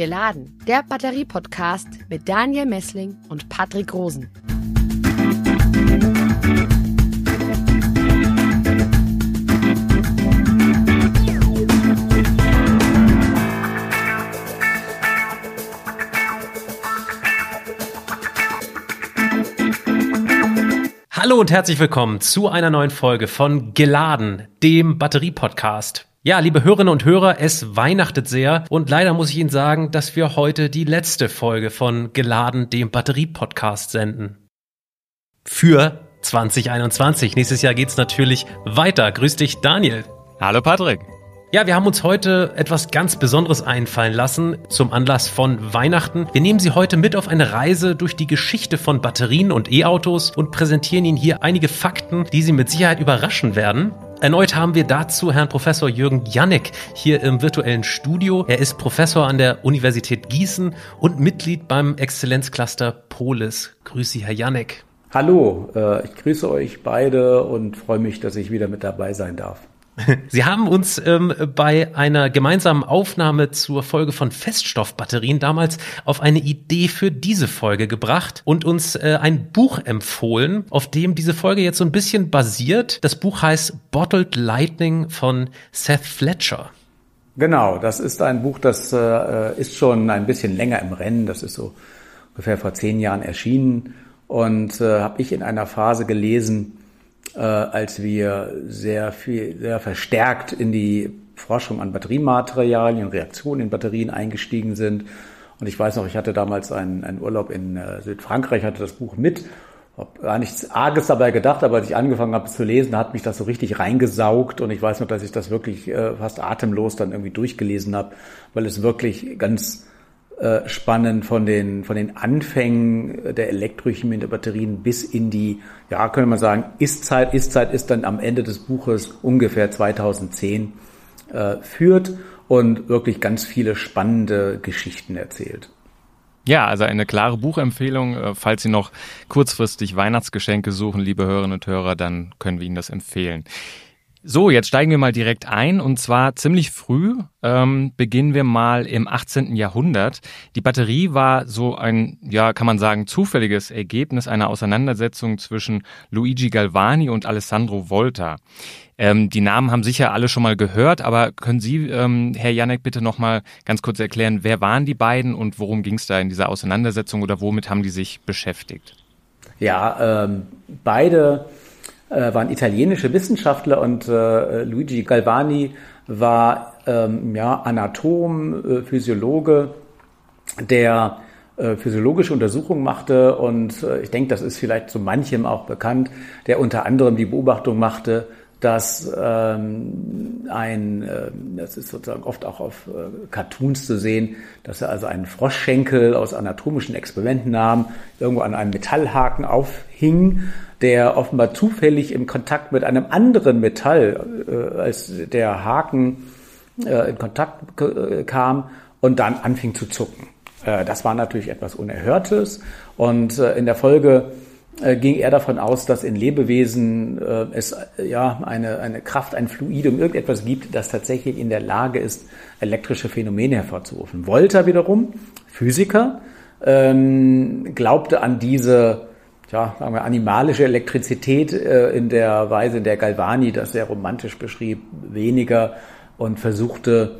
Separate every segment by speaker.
Speaker 1: Geladen, der Batterie-Podcast mit Daniel Messling und Patrick Rosen.
Speaker 2: Hallo und herzlich willkommen zu einer neuen Folge von Geladen, dem Batterie-Podcast. Ja, liebe Hörerinnen und Hörer, es weihnachtet sehr und leider muss ich Ihnen sagen, dass wir heute die letzte Folge von Geladen, dem Batterie-Podcast senden. Für 2021. Nächstes Jahr geht's natürlich weiter. Grüß dich, Daniel.
Speaker 3: Hallo, Patrick.
Speaker 2: Ja, wir haben uns heute etwas ganz Besonderes einfallen lassen zum Anlass von Weihnachten. Wir nehmen Sie heute mit auf eine Reise durch die Geschichte von Batterien und E-Autos und präsentieren Ihnen hier einige Fakten, die Sie mit Sicherheit überraschen werden. Erneut haben wir dazu Herrn Professor Jürgen Janek hier im virtuellen Studio. Er ist Professor an der Universität Gießen und Mitglied beim Exzellenzcluster Polis. Grüße Sie, Herr Janek.
Speaker 4: Hallo, äh, ich grüße euch beide und freue mich, dass ich wieder mit dabei sein darf.
Speaker 2: Sie haben uns ähm, bei einer gemeinsamen Aufnahme zur Folge von Feststoffbatterien damals auf eine Idee für diese Folge gebracht und uns äh, ein Buch empfohlen, auf dem diese Folge jetzt so ein bisschen basiert. Das Buch heißt Bottled Lightning von Seth Fletcher.
Speaker 4: Genau, das ist ein Buch, das äh, ist schon ein bisschen länger im Rennen. Das ist so ungefähr vor zehn Jahren erschienen und äh, habe ich in einer Phase gelesen, äh, als wir sehr viel, sehr verstärkt in die Forschung an Batteriematerialien, Reaktionen in Batterien eingestiegen sind. Und ich weiß noch, ich hatte damals einen, einen Urlaub in äh, Südfrankreich, hatte das Buch mit, habe gar nichts Arges dabei gedacht, aber als ich angefangen habe zu lesen, hat mich das so richtig reingesaugt und ich weiß noch, dass ich das wirklich äh, fast atemlos dann irgendwie durchgelesen habe, weil es wirklich ganz äh, spannend von den, von den Anfängen der Elektrochemie der Batterien bis in die, ja, könnte man sagen, Ist-Zeit. Ist-Zeit ist dann am Ende des Buches ungefähr 2010 äh, führt und wirklich ganz viele spannende Geschichten erzählt.
Speaker 3: Ja, also eine klare Buchempfehlung. Äh, falls Sie noch kurzfristig Weihnachtsgeschenke suchen, liebe Hörerinnen und Hörer, dann können wir Ihnen das empfehlen. So, jetzt steigen wir mal direkt ein und zwar ziemlich früh ähm, beginnen wir mal im 18. Jahrhundert. Die Batterie war so ein, ja, kann man sagen, zufälliges Ergebnis einer Auseinandersetzung zwischen Luigi Galvani und Alessandro Volta. Ähm, die Namen haben sicher alle schon mal gehört, aber können Sie, ähm, Herr Janek, bitte noch mal ganz kurz erklären, wer waren die beiden und worum ging es da in dieser Auseinandersetzung oder womit haben die sich beschäftigt?
Speaker 4: Ja, ähm, beide äh, waren italienische Wissenschaftler und äh, Luigi Galvani war ähm, ja, Anatom, äh, Physiologe, der äh, physiologische Untersuchungen machte und äh, ich denke, das ist vielleicht zu manchem auch bekannt, der unter anderem die Beobachtung machte, dass ähm, ein, äh, das ist sozusagen oft auch auf äh, Cartoons zu sehen, dass er also einen Froschschenkel aus anatomischen Experimenten nahm, irgendwo an einem Metallhaken aufhing, der offenbar zufällig im Kontakt mit einem anderen Metall, äh, als der Haken äh, in Kontakt äh, kam und dann anfing zu zucken. Äh, das war natürlich etwas Unerhörtes und äh, in der Folge ging er davon aus, dass in Lebewesen äh, es ja eine, eine Kraft, ein Fluidum, irgendetwas gibt, das tatsächlich in der Lage ist, elektrische Phänomene hervorzurufen. Volta wiederum, Physiker, ähm, glaubte an diese ja, sagen wir, animalische Elektrizität äh, in der Weise, in der Galvani das sehr romantisch beschrieb, weniger und versuchte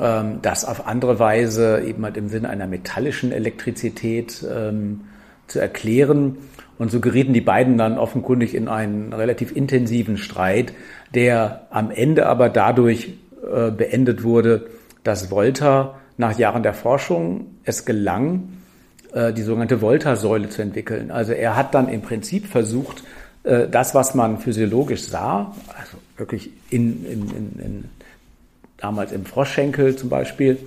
Speaker 4: ähm, das auf andere Weise eben halt im Sinne einer metallischen Elektrizität ähm, zu erklären. Und so gerieten die beiden dann offenkundig in einen relativ intensiven Streit, der am Ende aber dadurch äh, beendet wurde, dass Volta nach Jahren der Forschung es gelang, äh, die sogenannte Volta-Säule zu entwickeln. Also er hat dann im Prinzip versucht, äh, das, was man physiologisch sah, also wirklich in, in, in, in damals im Froschschenkel zum Beispiel,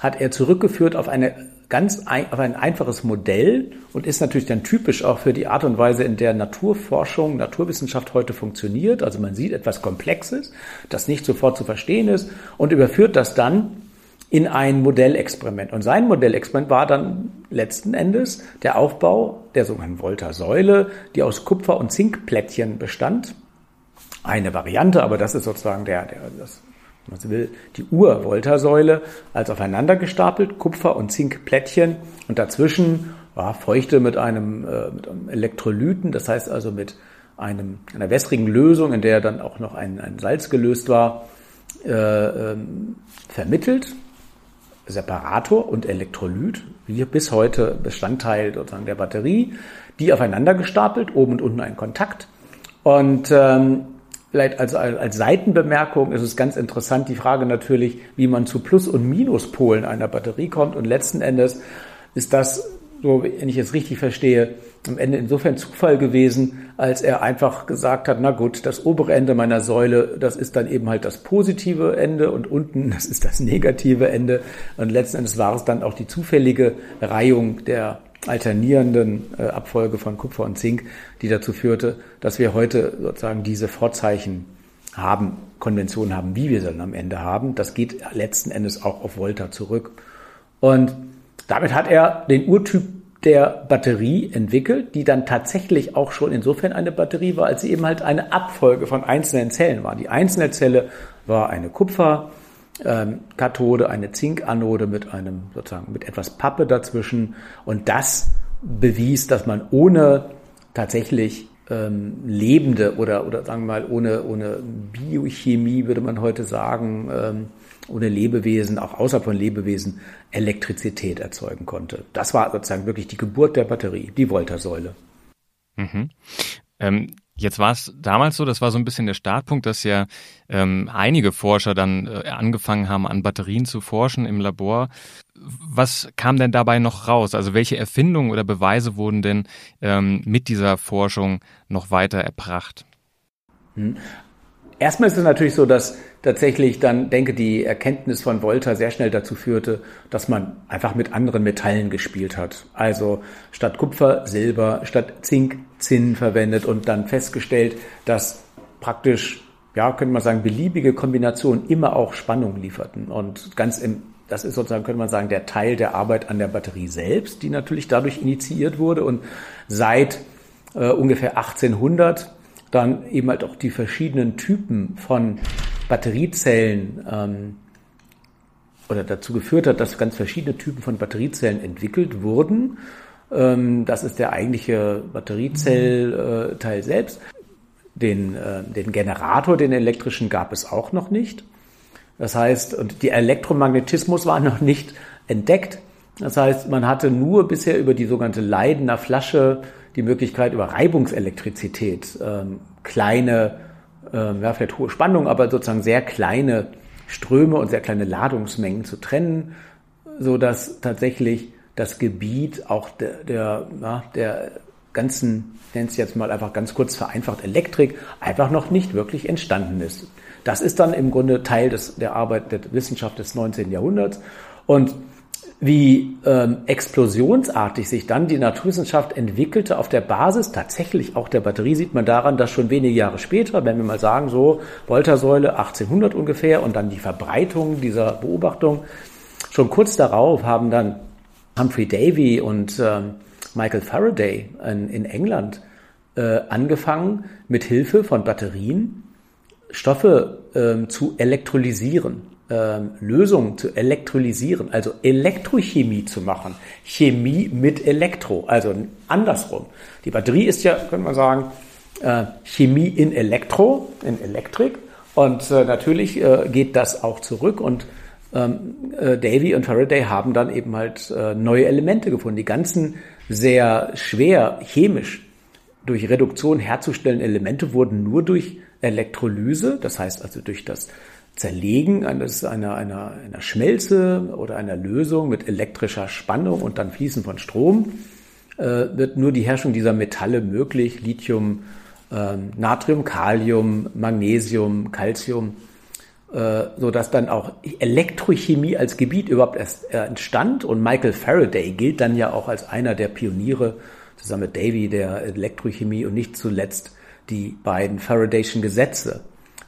Speaker 4: hat er zurückgeführt auf eine ganz ein, auf ein einfaches Modell und ist natürlich dann typisch auch für die Art und Weise, in der Naturforschung, Naturwissenschaft heute funktioniert. Also man sieht etwas Komplexes, das nicht sofort zu verstehen ist und überführt das dann in ein Modellexperiment. Und sein Modellexperiment war dann letzten Endes der Aufbau der sogenannten Volta-Säule, die aus Kupfer- und Zinkplättchen bestand. Eine Variante, aber das ist sozusagen der, der, das man will, die Ur-Voltasäule als aufeinander gestapelt, Kupfer- und Zinkplättchen und dazwischen ja, Feuchte mit einem, äh, mit einem Elektrolyten, das heißt also mit einem, einer wässrigen Lösung, in der dann auch noch ein, ein Salz gelöst war, äh, ähm, vermittelt. Separator und Elektrolyt, wie bis heute Bestandteil sozusagen der Batterie, die aufeinander gestapelt, oben und unten ein Kontakt. Und ähm, Vielleicht als, als Seitenbemerkung ist es ganz interessant die Frage natürlich, wie man zu Plus- und Minuspolen einer Batterie kommt. Und letzten Endes ist das, so wenn ich es richtig verstehe, am Ende insofern Zufall gewesen, als er einfach gesagt hat, na gut, das obere Ende meiner Säule, das ist dann eben halt das positive Ende und unten, das ist das negative Ende. Und letzten Endes war es dann auch die zufällige Reihung der alternierenden äh, Abfolge von Kupfer und Zink, die dazu führte, dass wir heute sozusagen diese Vorzeichen haben, Konventionen haben, wie wir sie dann am Ende haben. Das geht letzten Endes auch auf Volta zurück. Und damit hat er den Urtyp der Batterie entwickelt, die dann tatsächlich auch schon insofern eine Batterie war, als sie eben halt eine Abfolge von einzelnen Zellen war. Die einzelne Zelle war eine Kupfer, ähm, eine Zinkanode mit einem sozusagen mit etwas Pappe dazwischen und das bewies, dass man ohne tatsächlich ähm, lebende oder oder sagen wir mal ohne ohne Biochemie würde man heute sagen ähm, ohne Lebewesen auch außer von Lebewesen Elektrizität erzeugen konnte. Das war sozusagen wirklich die Geburt der Batterie, die Voltasäule.
Speaker 3: Mhm. Ähm, Jetzt war es damals so, das war so ein bisschen der Startpunkt, dass ja ähm, einige Forscher dann äh, angefangen haben, an Batterien zu forschen im Labor. Was kam denn dabei noch raus? Also welche Erfindungen oder Beweise wurden denn ähm, mit dieser Forschung noch weiter erbracht?
Speaker 4: Erstmal ist es natürlich so, dass tatsächlich dann, denke, die Erkenntnis von Volta sehr schnell dazu führte, dass man einfach mit anderen Metallen gespielt hat. Also statt Kupfer Silber, statt Zink Zinn verwendet und dann festgestellt, dass praktisch, ja, könnte man sagen, beliebige Kombinationen immer auch Spannung lieferten. Und ganz im, das ist sozusagen, könnte man sagen, der Teil der Arbeit an der Batterie selbst, die natürlich dadurch initiiert wurde und seit äh, ungefähr 1800 dann eben halt auch die verschiedenen Typen von Batteriezellen ähm, oder dazu geführt hat, dass ganz verschiedene Typen von Batteriezellen entwickelt wurden. Ähm, das ist der eigentliche Batteriezellteil selbst. Den, äh, den Generator, den elektrischen, gab es auch noch nicht. Das heißt, und der Elektromagnetismus war noch nicht entdeckt. Das heißt, man hatte nur bisher über die sogenannte Leidener Flasche die Möglichkeit, über Reibungselektrizität ähm, kleine, ähm, ja, vielleicht hohe Spannung, aber sozusagen sehr kleine Ströme und sehr kleine Ladungsmengen zu trennen, so dass tatsächlich das Gebiet auch der, der, ja, der ganzen, nennt es jetzt mal einfach ganz kurz vereinfacht, Elektrik, einfach noch nicht wirklich entstanden ist. Das ist dann im Grunde Teil des, der Arbeit der Wissenschaft des 19. Jahrhunderts. Und wie ähm, explosionsartig sich dann die Naturwissenschaft entwickelte auf der Basis. Tatsächlich auch der Batterie, sieht man daran, dass schon wenige Jahre später, wenn wir mal sagen, so Voltasäule 1800 ungefähr und dann die Verbreitung dieser Beobachtung, schon kurz darauf haben dann Humphrey Davy und ähm, Michael Faraday in, in England äh, angefangen, mit Hilfe von Batterien Stoffe äh, zu elektrolysieren ähm, Lösungen zu elektrolysieren, also Elektrochemie zu machen. Chemie mit Elektro, also andersrum. Die Batterie ist ja, könnte man sagen, äh, Chemie in Elektro, in Elektrik. Und äh, natürlich äh, geht das auch zurück und ähm, äh, Davy und Faraday haben dann eben halt neue Elemente gefunden. Die ganzen sehr schwer chemisch durch Reduktion herzustellen Elemente wurden nur durch Elektrolyse, das heißt also durch das Zerlegen eines, einer, einer, einer Schmelze oder einer Lösung mit elektrischer Spannung und dann Fließen von Strom, äh, wird nur die Herrschung dieser Metalle möglich. Lithium, äh, Natrium, Kalium, Magnesium, Calcium, äh, so dass dann auch Elektrochemie als Gebiet überhaupt erst äh, entstand. Und Michael Faraday gilt dann ja auch als einer der Pioniere, zusammen mit Davy, der Elektrochemie und nicht zuletzt die beiden Faradayschen Gesetze,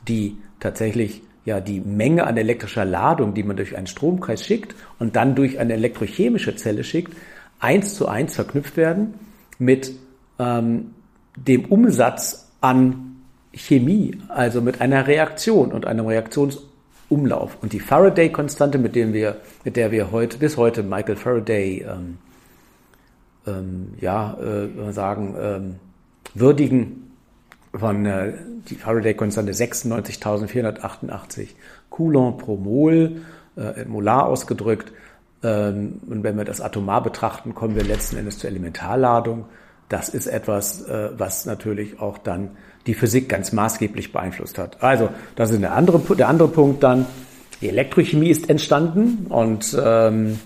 Speaker 4: die tatsächlich ja die Menge an elektrischer Ladung, die man durch einen Stromkreis schickt und dann durch eine elektrochemische Zelle schickt, eins zu eins verknüpft werden mit ähm, dem Umsatz an Chemie, also mit einer Reaktion und einem Reaktionsumsatz Umlauf. Und die Faraday-Konstante, mit, mit der wir heute, bis heute Michael Faraday, ähm, ähm, ja, äh, sagen, ähm, würdigen, von äh, die Faraday-Konstante 96.488 Coulomb pro Mol, äh, molar ausgedrückt. Ähm, und wenn wir das atomar betrachten, kommen wir letzten Endes zur Elementarladung. Das ist etwas, äh, was natürlich auch dann die Physik ganz maßgeblich beeinflusst hat. Also, das ist der andere, der andere Punkt dann. Die Elektrochemie ist entstanden und ähm,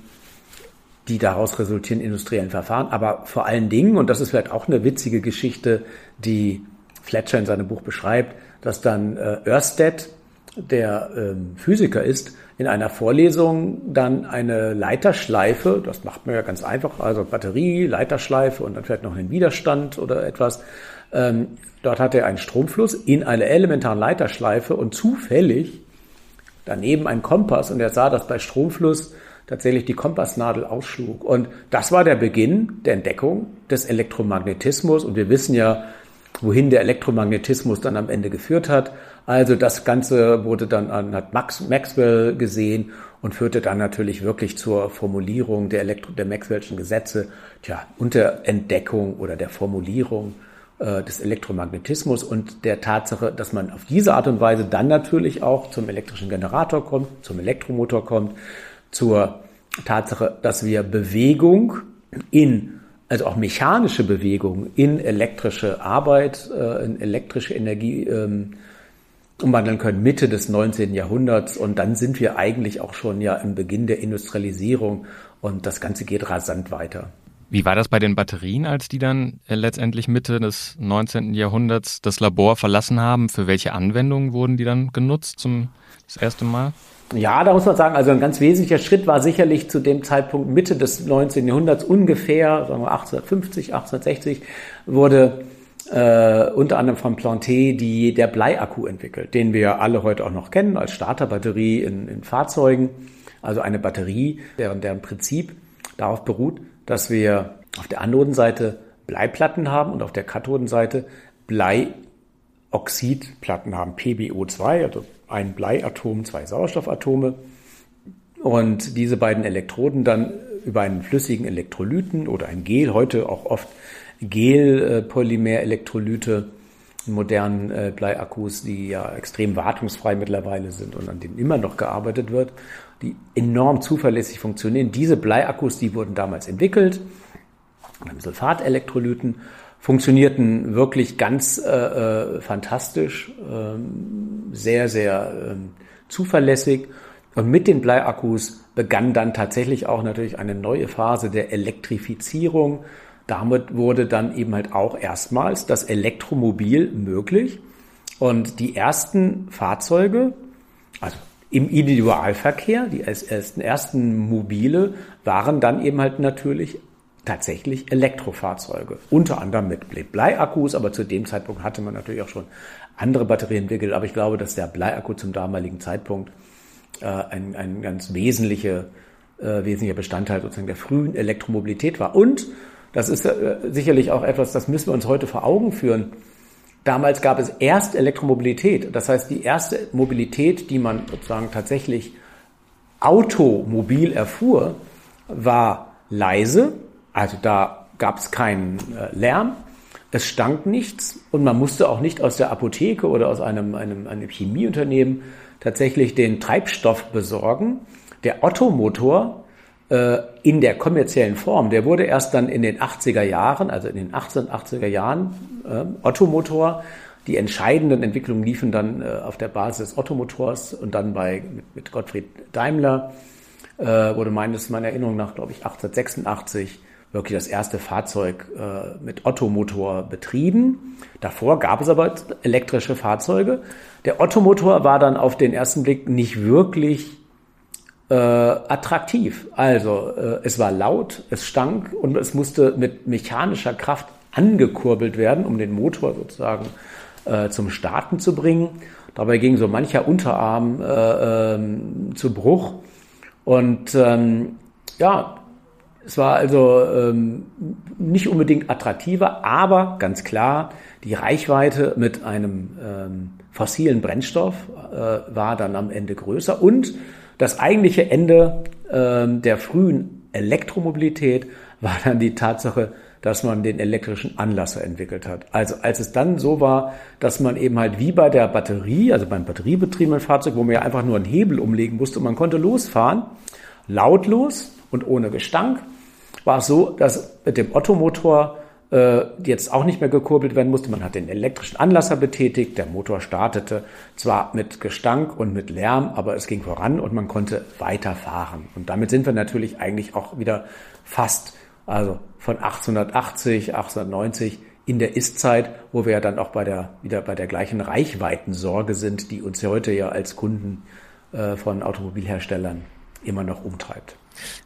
Speaker 4: die daraus resultierenden industriellen Verfahren. Aber vor allen Dingen, und das ist vielleicht auch eine witzige Geschichte, die Fletcher in seinem Buch beschreibt, dass dann äh, Ørsted, der ähm, Physiker ist, in einer Vorlesung dann eine Leiterschleife, das macht man ja ganz einfach, also Batterie, Leiterschleife und dann vielleicht noch einen Widerstand oder etwas. Ähm, dort hat er einen Stromfluss in einer elementaren Leiterschleife und zufällig daneben ein Kompass und er sah, dass bei Stromfluss tatsächlich die Kompassnadel ausschlug. Und das war der Beginn der Entdeckung des Elektromagnetismus. Und wir wissen ja, wohin der Elektromagnetismus dann am Ende geführt hat. Also das Ganze wurde dann an hat Max, Maxwell gesehen und führte dann natürlich wirklich zur Formulierung der, Elektro, der Maxwell'schen Gesetze, tja, unter Entdeckung oder der Formulierung äh, des Elektromagnetismus und der Tatsache, dass man auf diese Art und Weise dann natürlich auch zum elektrischen Generator kommt, zum Elektromotor kommt, zur Tatsache, dass wir Bewegung in also auch mechanische Bewegung in elektrische Arbeit, äh, in elektrische Energie ähm, umwandeln können, Mitte des 19. Jahrhunderts. Und dann sind wir eigentlich auch schon ja im Beginn der Industrialisierung und das Ganze geht rasant weiter.
Speaker 3: Wie war das bei den Batterien, als die dann äh, letztendlich Mitte des 19. Jahrhunderts das Labor verlassen haben? Für welche Anwendungen wurden die dann genutzt zum das erste Mal?
Speaker 4: Ja, da muss man sagen, also ein ganz wesentlicher Schritt war sicherlich zu dem Zeitpunkt Mitte des 19. Jahrhunderts ungefähr, sagen wir 1850, 1860, wurde äh, unter anderem von Planté die, der Bleiakku entwickelt, den wir alle heute auch noch kennen als Starterbatterie in, in Fahrzeugen. Also eine Batterie, deren, deren Prinzip darauf beruht, dass wir auf der Anodenseite Bleiplatten haben und auf der Kathodenseite Bleioxidplatten haben, PbO2, also ein Bleiatom, zwei Sauerstoffatome. Und diese beiden Elektroden dann über einen flüssigen Elektrolyten oder ein Gel, heute auch oft Gel-Polymer-Elektrolyte modernen äh, Bleiakkus, die ja extrem wartungsfrei mittlerweile sind und an denen immer noch gearbeitet wird, die enorm zuverlässig funktionieren. Diese Bleiakkus, die wurden damals entwickelt, beim Sulfatelektrolyten funktionierten wirklich ganz äh, äh, fantastisch, ähm, sehr, sehr ähm, zuverlässig. Und mit den Bleiakkus begann dann tatsächlich auch natürlich eine neue Phase der Elektrifizierung. Damit wurde dann eben halt auch erstmals das Elektromobil möglich. Und die ersten Fahrzeuge, also im Individualverkehr, die ersten, ersten Mobile, waren dann eben halt natürlich tatsächlich Elektrofahrzeuge, unter anderem mit Bleiakkus, aber zu dem Zeitpunkt hatte man natürlich auch schon andere Batterien entwickelt, aber ich glaube, dass der Bleiakku zum damaligen Zeitpunkt äh, ein, ein ganz wesentliche, äh, wesentlicher Bestandteil sozusagen der frühen Elektromobilität war. Und das ist äh, sicherlich auch etwas, das müssen wir uns heute vor Augen führen. Damals gab es erst Elektromobilität, das heißt die erste Mobilität, die man sozusagen tatsächlich automobil erfuhr, war leise, also da gab es keinen äh, Lärm, es stank nichts. Und man musste auch nicht aus der Apotheke oder aus einem, einem, einem Chemieunternehmen tatsächlich den Treibstoff besorgen. Der Ottomotor in der kommerziellen Form, der wurde erst dann in den 80er Jahren, also in den 1880er Jahren, äh, Ottomotor, die entscheidenden Entwicklungen liefen dann äh, auf der Basis des Ottomotors und dann bei, mit, Gottfried Daimler, äh, wurde meines, meiner Erinnerung nach, glaube ich, 1886 wirklich das erste Fahrzeug äh, mit Ottomotor betrieben. Davor gab es aber elektrische Fahrzeuge. Der Ottomotor war dann auf den ersten Blick nicht wirklich äh, attraktiv. Also äh, es war laut, es stank und es musste mit mechanischer Kraft angekurbelt werden, um den Motor sozusagen äh, zum Starten zu bringen. Dabei ging so mancher Unterarm äh, ähm, zu Bruch. Und ähm, ja, Es war also ähm, nicht unbedingt attraktiver, aber ganz klar, die Reichweite mit einem ähm, fossilen Brennstoff äh, war dann am Ende größer und das eigentliche Ende ähm, der frühen Elektromobilität war dann die Tatsache, dass man den elektrischen Anlasser entwickelt hat. Also als es dann so war, dass man eben halt wie bei der Batterie, also beim batteriebetriebenen Fahrzeug, wo man ja einfach nur einen Hebel umlegen musste und man konnte losfahren, lautlos und ohne Gestank, war es so, dass mit dem Ottomotor äh, jetzt auch nicht mehr gekurbelt werden musste. Man hat den elektrischen Anlasser betätigt, der Motor startete zwar mit Gestank und mit Lärm, aber es ging voran und man konnte weiterfahren. Und damit sind wir natürlich eigentlich auch wieder fast, also von 1880, 1890 in der Ist-Zeit, wo wir ja dann auch bei der, wieder bei der gleichen Reichweitensorge sind, die uns heute ja als Kunden äh, von Automobilherstellern immer noch umtreibt.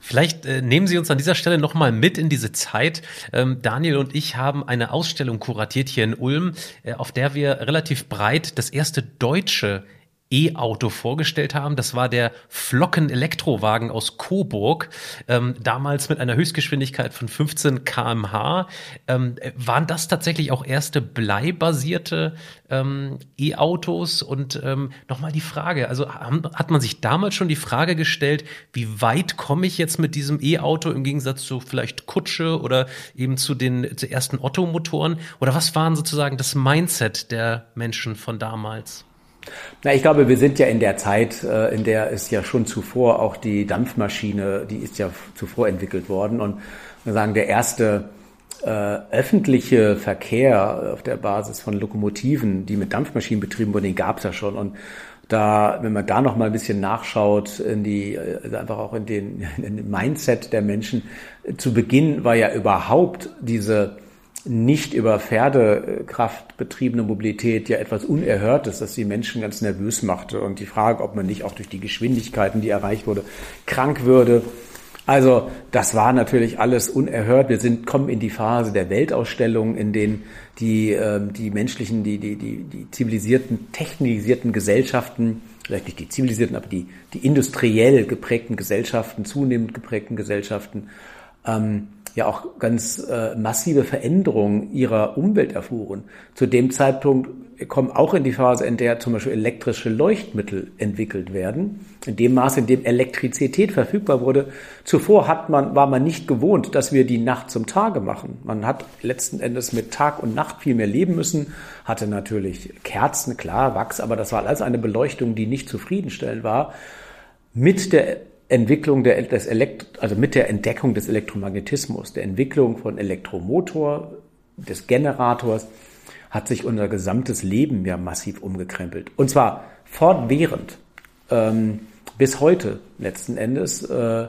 Speaker 2: Vielleicht äh, nehmen Sie uns an dieser Stelle nochmal mit in diese Zeit. Ähm, Daniel und ich haben eine Ausstellung kuratiert hier in Ulm, äh, auf der wir relativ breit das erste deutsche E-Auto vorgestellt haben. Das war der Flocken-Elektrowagen aus Coburg, ähm, damals mit einer Höchstgeschwindigkeit von 15 kmh. Ähm, waren das tatsächlich auch erste bleibasierte ähm, E-Autos? Und ähm, nochmal die Frage, also haben, hat man sich damals schon die Frage gestellt, wie weit komme ich jetzt mit diesem E-Auto im Gegensatz zu vielleicht Kutsche oder eben zu den zu ersten Ottomotoren? Oder was waren sozusagen das Mindset der Menschen von damals?
Speaker 4: Na, ich glaube, wir sind ja in der Zeit, äh, in der es ja schon zuvor auch die Dampfmaschine, die ist ja zuvor entwickelt worden. Und wir sagen, der erste äh, öffentliche Verkehr auf der Basis von Lokomotiven, die mit Dampfmaschinen betrieben wurden, den gab es ja schon. Und da, wenn man da noch mal ein bisschen nachschaut, in die, also einfach auch in den, in den Mindset der Menschen, zu Beginn war ja überhaupt diese nicht über Pferdekraft betriebene Mobilität ja etwas Unerhörtes, das die Menschen ganz nervös machte. Und die Frage, ob man nicht auch durch die Geschwindigkeiten, die erreicht wurde, krank würde. Also das war natürlich alles unerhört. Wir sind kommen in die Phase der Weltausstellung, in denen die äh, die menschlichen, die die die die zivilisierten, technisierten Gesellschaften, vielleicht nicht die zivilisierten, aber die die industriell geprägten Gesellschaften, zunehmend geprägten Gesellschaften ähm, ja auch ganz äh, massive Veränderungen ihrer Umwelt erfuhren. Zu dem Zeitpunkt kommen auch in die Phase, in der zum Beispiel elektrische Leuchtmittel entwickelt werden, in dem Maße, in dem Elektrizität verfügbar wurde. Zuvor hat man, war man nicht gewohnt, dass wir die Nacht zum Tage machen. Man hat letzten Endes mit Tag und Nacht viel mehr leben müssen, hatte natürlich Kerzen, klar, Wachs, aber das war alles eine Beleuchtung, die nicht zufriedenstellend war. Mit der Entwicklung der, des Elekt also mit der Entdeckung des Elektromagnetismus, der Entwicklung von Elektromotor, des Generators, hat sich unser gesamtes Leben ja massiv umgekrempelt. Und zwar fortwährend, ähm, bis heute letzten Endes. Äh,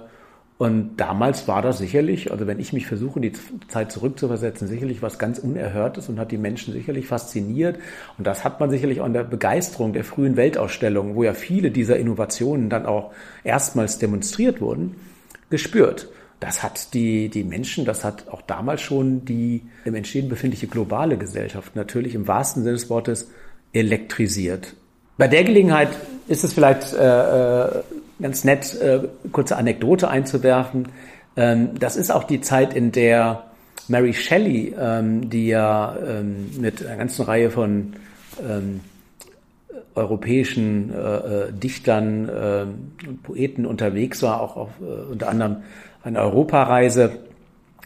Speaker 4: und damals war das sicherlich, also wenn ich mich versuche, die Zeit zurückzuversetzen, sicherlich was ganz Unerhörtes und hat die Menschen sicherlich fasziniert. Und das hat man sicherlich auch in der Begeisterung der frühen Weltausstellungen, wo ja viele dieser Innovationen dann auch erstmals demonstriert wurden, gespürt. Das hat die, die Menschen, das hat auch damals schon die im Entstehen befindliche globale Gesellschaft natürlich im wahrsten Sinne des Wortes elektrisiert. Bei der Gelegenheit ist es vielleicht äh, äh ganz nett, äh, kurze Anekdote einzuwerfen. Ähm, das ist auch die Zeit, in der Mary Shelley, ähm, die ja ähm, mit einer ganzen Reihe von ähm, europäischen äh, äh Dichtern äh, und Poeten unterwegs war, auch auf, äh, unter anderem eine Europareise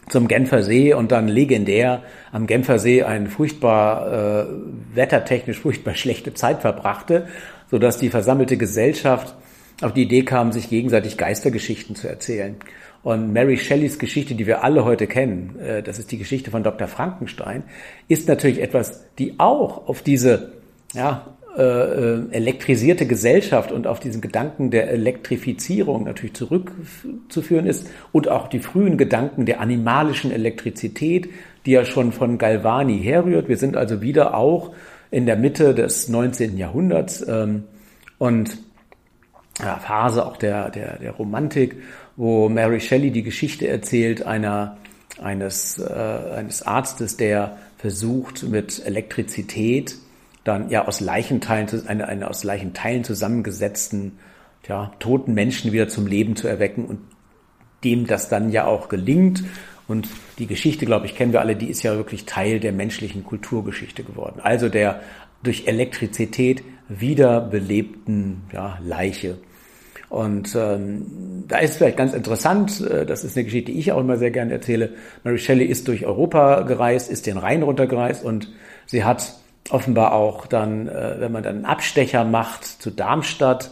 Speaker 4: zum Genfer See und dann legendär am Genfer See eine furchtbar äh, wettertechnisch furchtbar schlechte Zeit verbrachte, so dass die versammelte Gesellschaft auf die Idee kam, sich gegenseitig Geistergeschichten zu erzählen. Und Mary Shelleys Geschichte, die wir alle heute kennen, äh, das ist die Geschichte von Dr. Frankenstein, ist natürlich etwas, die auch auf diese ja, äh, elektrisierte Gesellschaft und auf diesen Gedanken der Elektrifizierung natürlich zurückzuführen ist und auch die frühen Gedanken der animalischen Elektrizität, die ja schon von Galvani herrührt. Wir sind also wieder auch in der Mitte des 19. Jahrhunderts ähm, und Phase auch der, der, der Romantik, wo Mary Shelley die Geschichte erzählt einer, eines, äh, eines Arztes, der versucht mit Elektrizität dann ja aus Leichenteilen, eine, eine aus Leichenteilen zusammengesetzten, ja, toten Menschen wieder zum Leben zu erwecken und dem das dann ja auch gelingt. Und die Geschichte, glaube ich, kennen wir alle, die ist ja wirklich Teil der menschlichen Kulturgeschichte geworden. Also der durch Elektrizität wiederbelebten ja, Leiche. Und ähm, da ist vielleicht ganz interessant, äh, das ist eine Geschichte, die ich auch immer sehr gerne erzähle. Mary Shelley ist durch Europa gereist, ist den Rhein runtergereist und sie hat offenbar auch dann, äh, wenn man dann einen Abstecher macht zu Darmstadt,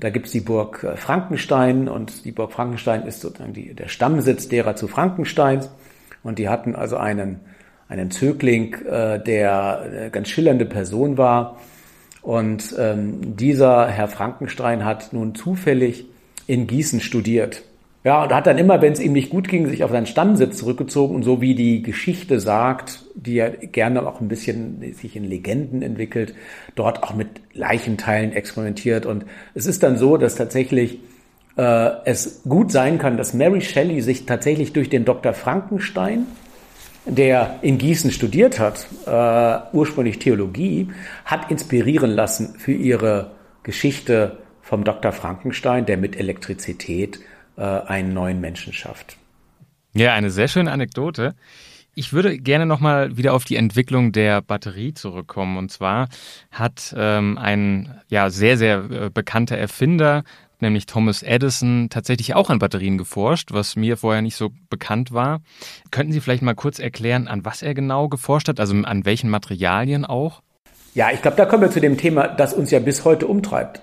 Speaker 4: da gibt's die Burg äh, Frankenstein und die Burg Frankenstein ist sozusagen die, der Stammsitz derer zu Frankensteins. Und die hatten also einen, einen Zögling, äh, der eine ganz schillernde Person war. Und ähm, dieser Herr Frankenstein hat nun zufällig in Gießen studiert. Ja, und hat dann immer, wenn es ihm nicht gut ging, sich auf seinen Stammsitz zurückgezogen und so wie die Geschichte sagt, die ja gerne auch ein bisschen sich in Legenden entwickelt, dort auch mit Leichenteilen experimentiert. Und es ist dann so, dass tatsächlich äh, es gut sein kann, dass Mary Shelley sich tatsächlich durch den Dr. Frankenstein, der in Gießen studiert hat, äh, ursprünglich Theologie, hat inspirieren lassen für ihre Geschichte vom Dr. Frankenstein, der mit Elektrizität äh, einen neuen Menschen schafft.
Speaker 3: Ja, eine sehr schöne Anekdote. Ich würde gerne nochmal wieder auf die Entwicklung der Batterie zurückkommen. Und zwar hat ähm, ein ja, sehr, sehr äh, bekannter Erfinder, nämlich Thomas Edison, tatsächlich auch an Batterien geforscht, was mir vorher nicht so bekannt war. Könnten Sie vielleicht mal kurz erklären, an was er genau geforscht hat, also an welchen Materialien auch?
Speaker 4: Ja, ich glaube, da kommen wir zu dem Thema, das uns ja bis heute umtreibt.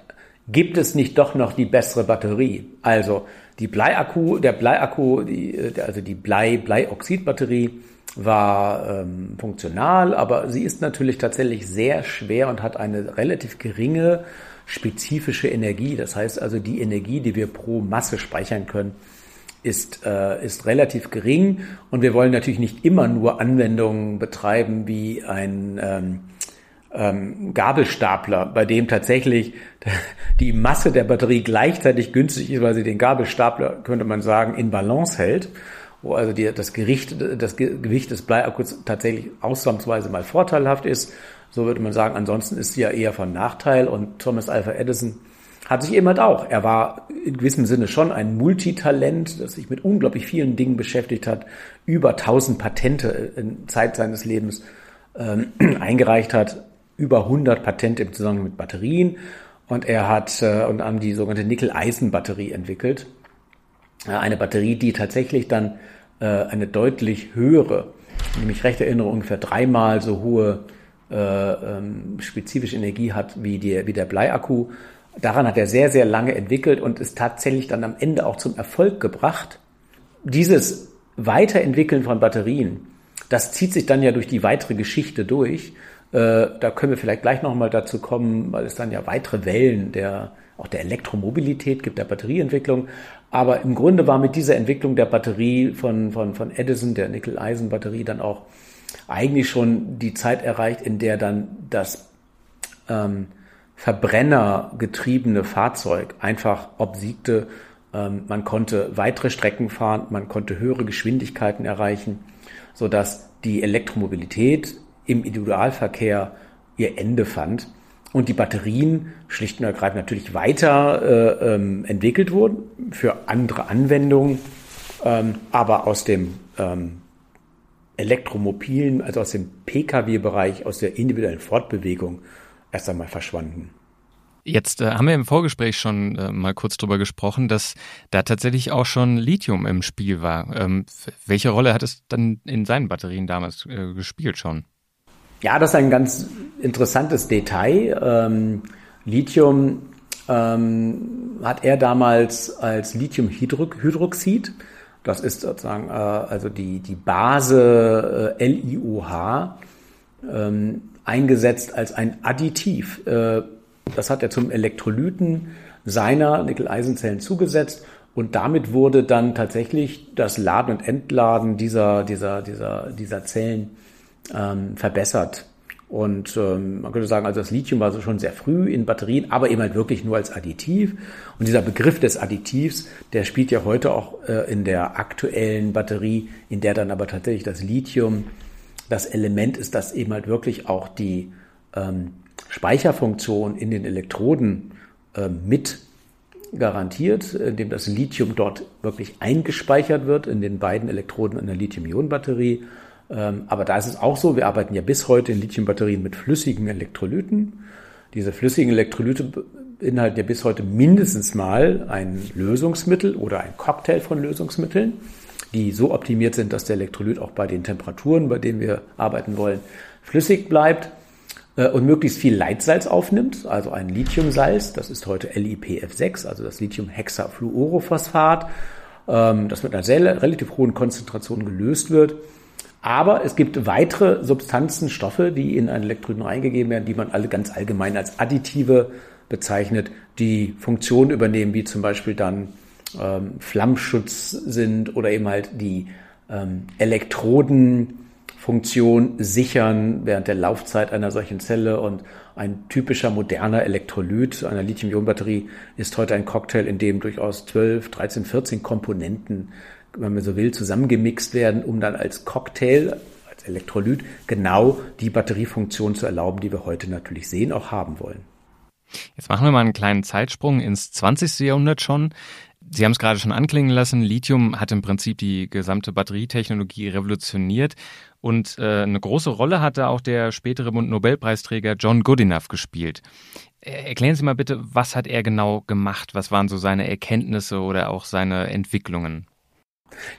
Speaker 4: Gibt es nicht doch noch die bessere Batterie? Also die Bleiakku, der Bleiakku, die, äh, also die Blei-Bleioxidbatterie war ähm, funktional, aber sie ist natürlich tatsächlich sehr schwer und hat eine relativ geringe spezifische Energie. Das heißt also, die Energie, die wir pro Masse speichern können, ist, äh, ist relativ gering. Und wir wollen natürlich nicht immer nur Anwendungen betreiben wie ein ähm, ähm, Gabelstapler, bei dem tatsächlich die Masse der Batterie gleichzeitig günstig ist, weil sie den Gabelstapler, könnte man sagen, in Balance hält, wo also die, das, Gericht, das Gewicht des Bleiakkus tatsächlich ausnahmsweise mal vorteilhaft ist. So würde man sagen, ansonsten ist sie ja eher von Nachteil und Thomas Alpha Edison hat sich eben halt auch. Er war in gewissem Sinne schon ein Multitalent, das sich mit unglaublich vielen Dingen beschäftigt hat, über 1000 Patente in Zeit seines Lebens ähm, eingereicht hat, über 100 Patente im Zusammenhang mit Batterien und er hat äh, und haben die sogenannte Nickel-Eisen-Batterie entwickelt. Äh, eine Batterie, die tatsächlich dann eine deutlich höhere, wenn ich mich recht erinnere, ungefähr dreimal so hohe äh, ähm, spezifische Energie hat wie, die, wie der Bleiakku. Daran hat er sehr, sehr lange entwickelt und ist tatsächlich dann am Ende auch zum Erfolg gebracht. Dieses Weiterentwickeln von Batterien, das zieht sich dann ja durch die weitere Geschichte durch. Äh, da können wir vielleicht gleich nochmal dazu kommen, weil es dann ja weitere Wellen der, auch der Elektromobilität gibt, der Batterieentwicklung. Aber im Grunde war mit dieser Entwicklung der Batterie von, von, von Edison, der Nickel-Eisen-Batterie, dann auch eigentlich schon die Zeit erreicht, in der dann das ähm, verbrennergetriebene Fahrzeug einfach obsiegte. Ähm, man konnte weitere Strecken fahren, man konnte höhere Geschwindigkeiten erreichen, sodass die Elektromobilität im Individualverkehr ihr Ende fand und die Batterien schlicht und ergreifend natürlich weiter äh, ähm, entwickelt wurden für andere Anwendungen, ähm, aber aus dem ähm, Elektromobilen, also aus dem Pkw-Bereich, aus der individuellen Fortbewegung erst einmal verschwanden.
Speaker 3: Jetzt äh, haben wir im Vorgespräch schon äh, mal kurz drüber gesprochen, dass da tatsächlich auch schon Lithium im Spiel war. Ähm, welche Rolle hat es dann in seinen Batterien damals äh, gespielt schon?
Speaker 4: Ja, das ist ein ganz interessantes Detail. Ähm, Lithium ähm, hat er damals als Lithiumhydroxid, das ist sozusagen äh, also die, die Base äh, LiOH, ähm, eingesetzt als ein Additiv. Äh, das hat er zum Elektrolyten seiner Nickel-Eisen-Zellen zugesetzt und damit wurde dann tatsächlich das Laden und Entladen dieser, dieser, dieser, dieser Zellen ähm, verbessert. Und ähm, man könnte sagen, also das Lithium war so schon sehr früh in Batterien, aber eben halt wirklich nur als Additiv. Und dieser Begriff des Additivs, der spielt ja heute auch äh, in der aktuellen Batterie, in der dann aber tatsächlich das Lithium das Element ist, das eben halt wirklich auch die ähm, Speicherfunktion in den Elektroden äh, mit garantiert, indem das Lithium dort wirklich eingespeichert wird in den beiden Elektroden einer Lithium-Ionen-Batterie. Ähm, aber da ist es auch so, wir arbeiten ja bis heute in Lithium-Batterien mit flüssigen Elektrolyten. Diese flüssigen Elektrolyte beinhalten ja bis heute mindestens mal ein Lösungsmittel oder ein Cocktail von Lösungsmitteln, die so optimiert sind, dass der Elektrolyt auch bei den Temperaturen, bei denen wir arbeiten wollen, flüssig bleibt äh, und möglichst viel Leitsalz aufnimmt, also ein Lithiumsalz, das ist heute LiPF6, also das Lithiumhexafluorophosphat, ähm, das mit einer sehr relativ hohen Konzentration gelöst wird. Aber es gibt weitere Substanzen, Stoffe, die in einen Elektrolyten reingegeben werden, die man alle ganz allgemein als Additive bezeichnet, die Funktionen übernehmen, wie zum Beispiel dann ähm, Flammschutz sind oder eben halt die ähm, Elektrodenfunktion sichern während der Laufzeit einer solchen Zelle. Und ein typischer moderner Elektrolyt einer Lithium-Ionen-Batterie ist heute ein Cocktail, in dem durchaus 12, 13, 14 Komponenten, wenn man so will, zusammengemixt werden, um dann als Cocktail als Elektrolyt genau die Batteriefunktion zu erlauben, die wir heute natürlich sehen, auch haben wollen.
Speaker 3: Jetzt machen wir mal einen kleinen Zeitsprung ins 20. Jahrhundert schon. Sie haben es gerade schon anklingen lassen, Lithium hat im Prinzip die gesamte Batterietechnologie revolutioniert und äh, eine große Rolle hat da auch der spätere Nobelpreisträger John Goodenough gespielt. Erklären Sie mal bitte, was hat er genau gemacht? Was waren so seine Erkenntnisse oder auch seine Entwicklungen?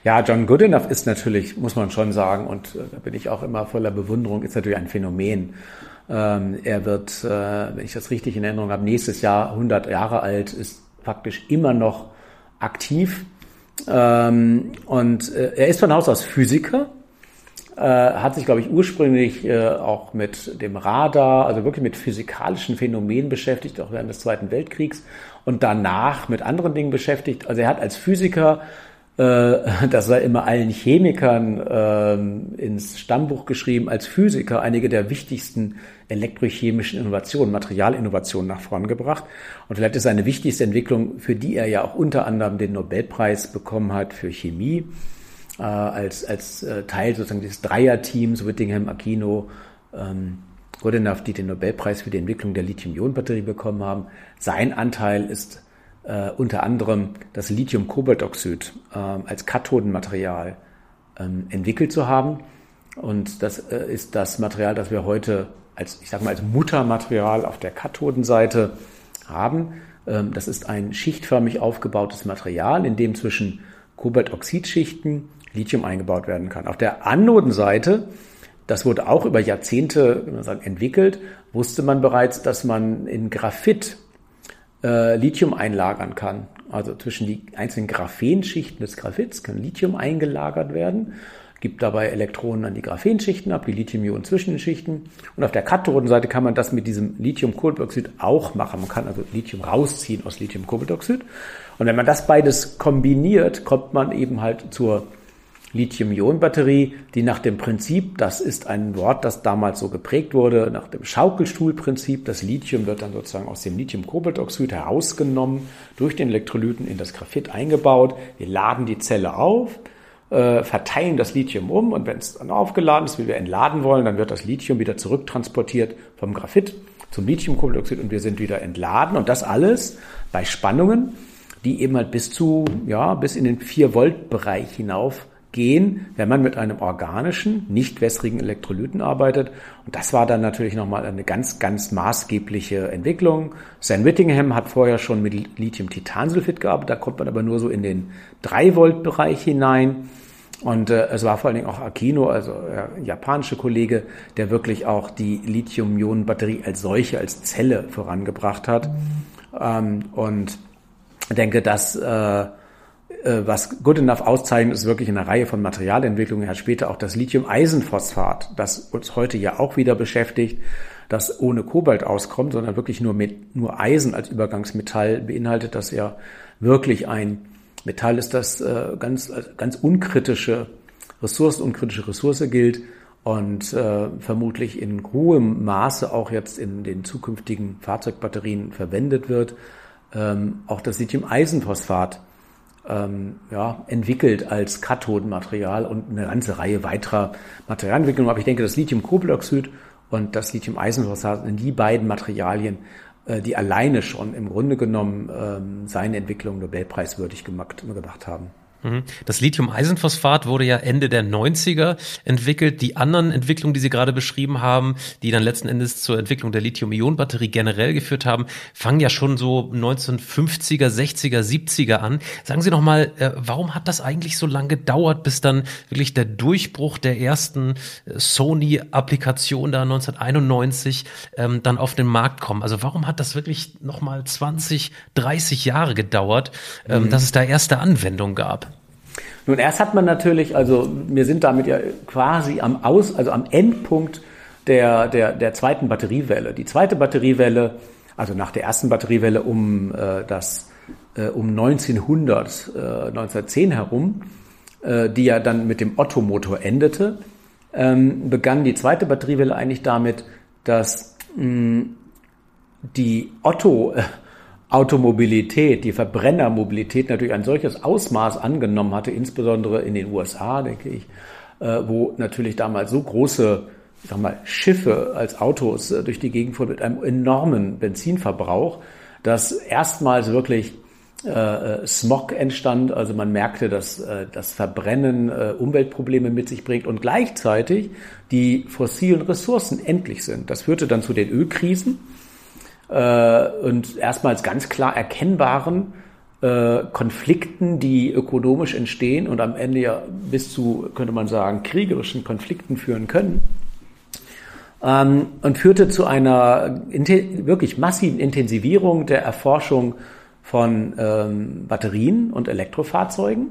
Speaker 4: Ja, John Goodenough ist natürlich, muss man schon sagen, und äh, da bin ich auch immer voller Bewunderung, ist natürlich ein Phänomen. Ähm, er wird, äh, wenn ich das richtig in Erinnerung habe, nächstes Jahr 100 Jahre alt, ist faktisch immer noch aktiv. Ähm, und äh, er ist von Haus aus Physiker, äh, hat sich, glaube ich, ursprünglich äh, auch mit dem Radar, also wirklich mit physikalischen Phänomenen beschäftigt, auch während des Zweiten Weltkriegs und danach mit anderen Dingen beschäftigt. Also er hat als Physiker das sei immer allen Chemikern ähm, ins Stammbuch geschrieben, als Physiker einige der wichtigsten elektrochemischen Innovationen, Materialinnovationen nach vorn gebracht. Und vielleicht ist seine wichtigste Entwicklung, für die er ja auch unter anderem den Nobelpreis bekommen hat für Chemie, äh, als, als äh, Teil sozusagen des Dreierteams, Whittingham, Aquino, ähm, Goodenough, die den Nobelpreis für die Entwicklung der Lithium-Ionen-Batterie bekommen haben. Sein Anteil ist äh, unter anderem das Lithium-Kobaltoxid äh, als Kathodenmaterial ähm, entwickelt zu haben. Und das äh, ist das Material, das wir heute als, ich sag mal, als Muttermaterial auf der Kathodenseite haben. Ähm, das ist ein schichtförmig aufgebautes Material, in dem zwischen Kobaltoxidschichten Lithium eingebaut werden kann. Auf der Anodenseite, das wurde auch über Jahrzehnte sagen, entwickelt, wusste man bereits, dass man in Graphit äh, Lithium einlagern kann. Also zwischen die einzelnen Graphenschichten des Graphits kann Lithium eingelagert werden, gibt dabei Elektronen an die Graphenschichten ab, die Lithium-Ionen zwischen den Schichten. Und auf der Kathodenseite kann man das mit diesem Lithium-Kobaltoxid auch machen. Man kann also Lithium rausziehen aus Lithium-Kobaltoxid. Und wenn man das beides kombiniert, kommt man eben halt zur Lithium-Ionen-Batterie, die nach dem Prinzip, das ist ein Wort, das damals so geprägt wurde, nach dem Schaukelstuhlprinzip, das Lithium wird dann sozusagen aus dem Lithium-Kobaltoxid herausgenommen, durch den Elektrolyten in das Graphit eingebaut. Wir laden die Zelle auf, äh, verteilen das Lithium um und wenn es dann aufgeladen ist, wie wir entladen wollen, dann wird das Lithium wieder zurücktransportiert vom Graphit zum Lithium-Kobaltoxid und wir sind wieder entladen und das alles bei Spannungen, die eben halt bis zu, ja, bis in den 4-Volt-Bereich hinauf gehen, wenn man mit einem organischen, nicht wässrigen Elektrolyten arbeitet. Und das war dann natürlich nochmal eine ganz, ganz maßgebliche Entwicklung. Sam Whittingham hat vorher schon mit Lithium-Titansulfid gearbeitet, da kommt man aber nur so in den 3-Volt-Bereich hinein. Und äh, es war vor allen Dingen auch Akino, also äh, japanische Kollege, der wirklich auch die Lithium-Ionen-Batterie als solche, als Zelle vorangebracht hat. Ähm, und denke, dass äh, äh, was Good Enough auszeichnet, ist wirklich eine Reihe von Materialentwicklungen. Er hat später auch das Lithium-Eisenphosphat, das uns heute ja auch wieder beschäftigt, das ohne Kobalt auskommt, sondern wirklich nur mit, nur Eisen als Übergangsmetall beinhaltet, das ja wirklich ein Metall ist, das äh, ganz, ganz unkritische Ressource, unkritische Ressource gilt und äh, vermutlich in hohem Maße auch jetzt in den zukünftigen Fahrzeugbatterien verwendet wird. Ähm, auch das Lithium-Eisenphosphat ähm, ja, entwickelt als Kathodenmaterial und eine ganze Reihe weiterer Materialentwicklungen. Aber ich denke, das Lithium-Kobaltoxid und das Lithium-Eisenphosphat sind die beiden Materialien, äh, die alleine schon im Grunde genommen ähm, seine Entwicklung nobelpreiswürdig gemacht, gemacht haben.
Speaker 2: Mhm. Das Lithium-Eisenphosphat wurde ja Ende der 90er entwickelt. Die anderen Entwicklungen, die Sie gerade beschrieben haben, die dann letzten Endes zur Entwicklung der Lithium-Ionen-Batterie generell geführt haben, fangen ja schon so 1950er, 60er, 70er an. Sagen Sie noch mal, äh, warum hat das eigentlich so lange gedauert, bis dann wirklich der Durchbruch der ersten äh, Sony-Applikation da 1991 ähm, dann auf den Markt kommt? Also warum hat das wirklich noch mal 20, 30 Jahre gedauert, ähm, mhm. dass es da erste Anwendungen gab?
Speaker 4: Nun, erst hat man natürlich, also wir sind damit ja quasi am Aus, also am Endpunkt der, der, der zweiten Batteriewelle. Die zweite Batteriewelle, also nach der ersten Batteriewelle um äh, das äh, um 1900, äh, 1910 herum, äh, die ja dann mit dem Ottomotor endete, ähm, begann die zweite Batteriewelle eigentlich damit, dass mh, die Otto äh, Automobilität, die Verbrennermobilität natürlich ein solches Ausmaß angenommen hatte, insbesondere in den USA, denke ich, äh, wo natürlich damals so große ich sag mal, Schiffe als Autos äh, durch die Gegend fuhren mit einem enormen Benzinverbrauch, dass erstmals wirklich äh, Smog entstand. Also man merkte, dass das Verbrennen Umweltprobleme mit sich bringt und gleichzeitig die fossilen Ressourcen endlich sind. Das führte dann zu den Ölkrisen äh, und erstmals ganz klar erkennbaren äh, Konflikten, die ökonomisch entstehen und am Ende ja bis zu, könnte man sagen, kriegerischen Konflikten führen können. Ähm, und führte zu einer wirklich massiven Intensivierung der Erforschung von ähm, Batterien und Elektrofahrzeugen.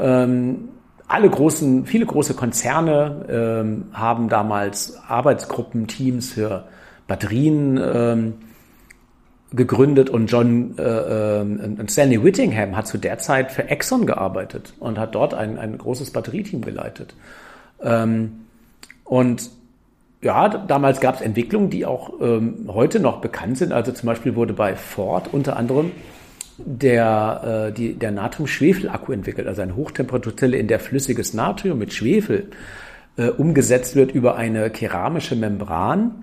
Speaker 4: Ähm, alle großen, viele große Konzerne ähm, haben damals Arbeitsgruppen, Teams für Batterien ähm, gegründet und John äh, äh, Stanley Whittingham hat zu der Zeit für Exxon gearbeitet und hat dort ein, ein großes Batterieteam geleitet. Ähm, und ja, damals gab es Entwicklungen, die auch ähm, heute noch bekannt sind. Also zum Beispiel wurde bei Ford unter anderem der, äh, der Natrium-Schwefel-Akku entwickelt, also eine Hochtemperaturzelle, in der flüssiges Natrium mit Schwefel äh, umgesetzt wird über eine keramische Membran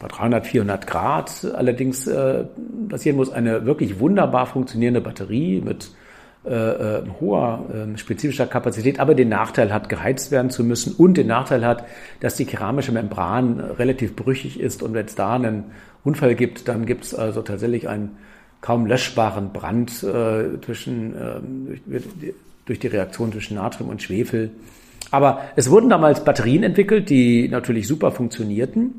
Speaker 4: bei 300, 400 Grad allerdings äh, passieren muss, eine wirklich wunderbar funktionierende Batterie mit äh, äh, hoher äh, spezifischer Kapazität, aber den Nachteil hat, geheizt werden zu müssen und den Nachteil hat, dass die keramische Membran relativ brüchig ist und wenn es da einen Unfall gibt, dann gibt es also tatsächlich einen kaum löschbaren Brand äh, zwischen, äh, durch, durch die Reaktion zwischen Natrium und Schwefel. Aber es wurden damals Batterien entwickelt, die natürlich super funktionierten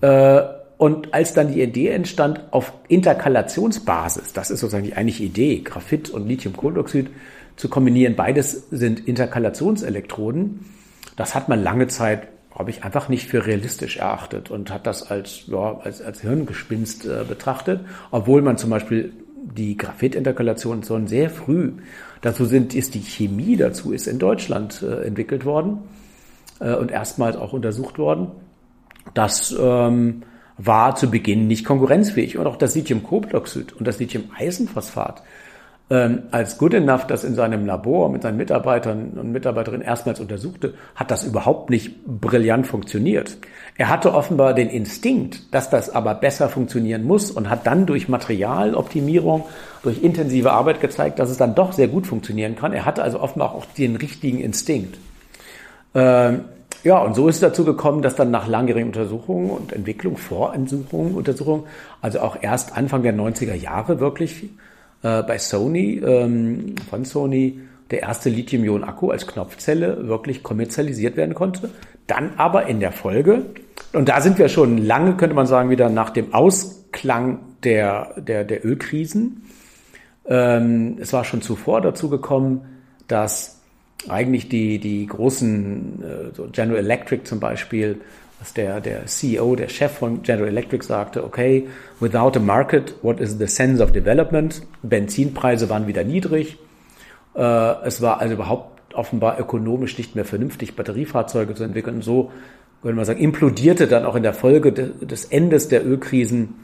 Speaker 4: äh, und als dann die Idee entstand, auf Interkalationsbasis, das ist sozusagen die eigentliche Idee, Graphit und Lithiumkohldioxid zu kombinieren, beides sind Interkalationselektroden, das hat man lange Zeit, glaube ich, einfach nicht für realistisch erachtet und hat das als, ja, als, als Hirngespinst äh, betrachtet, obwohl man zum Beispiel die Graphitinterkalation schon sehr früh, dazu sind, ist die Chemie dazu, ist in Deutschland äh, entwickelt worden äh, und erstmals auch untersucht worden. Das ähm, war zu Beginn nicht konkurrenzfähig. Und auch das Lithium-Cobloxid und das Lithium-Eisenphosphat ähm, als Good Enough das in seinem Labor mit seinen Mitarbeitern und Mitarbeiterinnen erstmals untersuchte, hat das überhaupt nicht brillant funktioniert. Er hatte offenbar den Instinkt, dass das aber besser funktionieren muss und hat dann durch Materialoptimierung, durch intensive Arbeit gezeigt, dass es dann doch sehr gut funktionieren kann. Er hatte also offenbar auch den richtigen Instinkt. Ähm, ja, und so ist es dazu gekommen, dass dann nach langjährigen Untersuchungen und Entwicklung, Voruntersuchungen, Untersuchungen, also auch erst Anfang der 90er Jahre wirklich äh, bei Sony, ähm, von Sony, der erste Lithium-Ionen-Akku als Knopfzelle wirklich kommerzialisiert werden konnte. Dann aber in der Folge, und da sind wir schon lange, könnte man sagen, wieder nach dem Ausklang der, der, der Ölkrisen. Ähm, es war schon zuvor dazu gekommen, dass eigentlich die, die großen, äh, so General Electric zum Beispiel, was der, der CEO, der Chef von General Electric sagte, okay, without a market, what is the sense of development? Benzinpreise waren wieder niedrig. Äh, es war also überhaupt offenbar ökonomisch nicht mehr vernünftig, Batteriefahrzeuge zu entwickeln. Und so, würde man sagen, implodierte dann auch in der Folge des Endes der Ölkrisen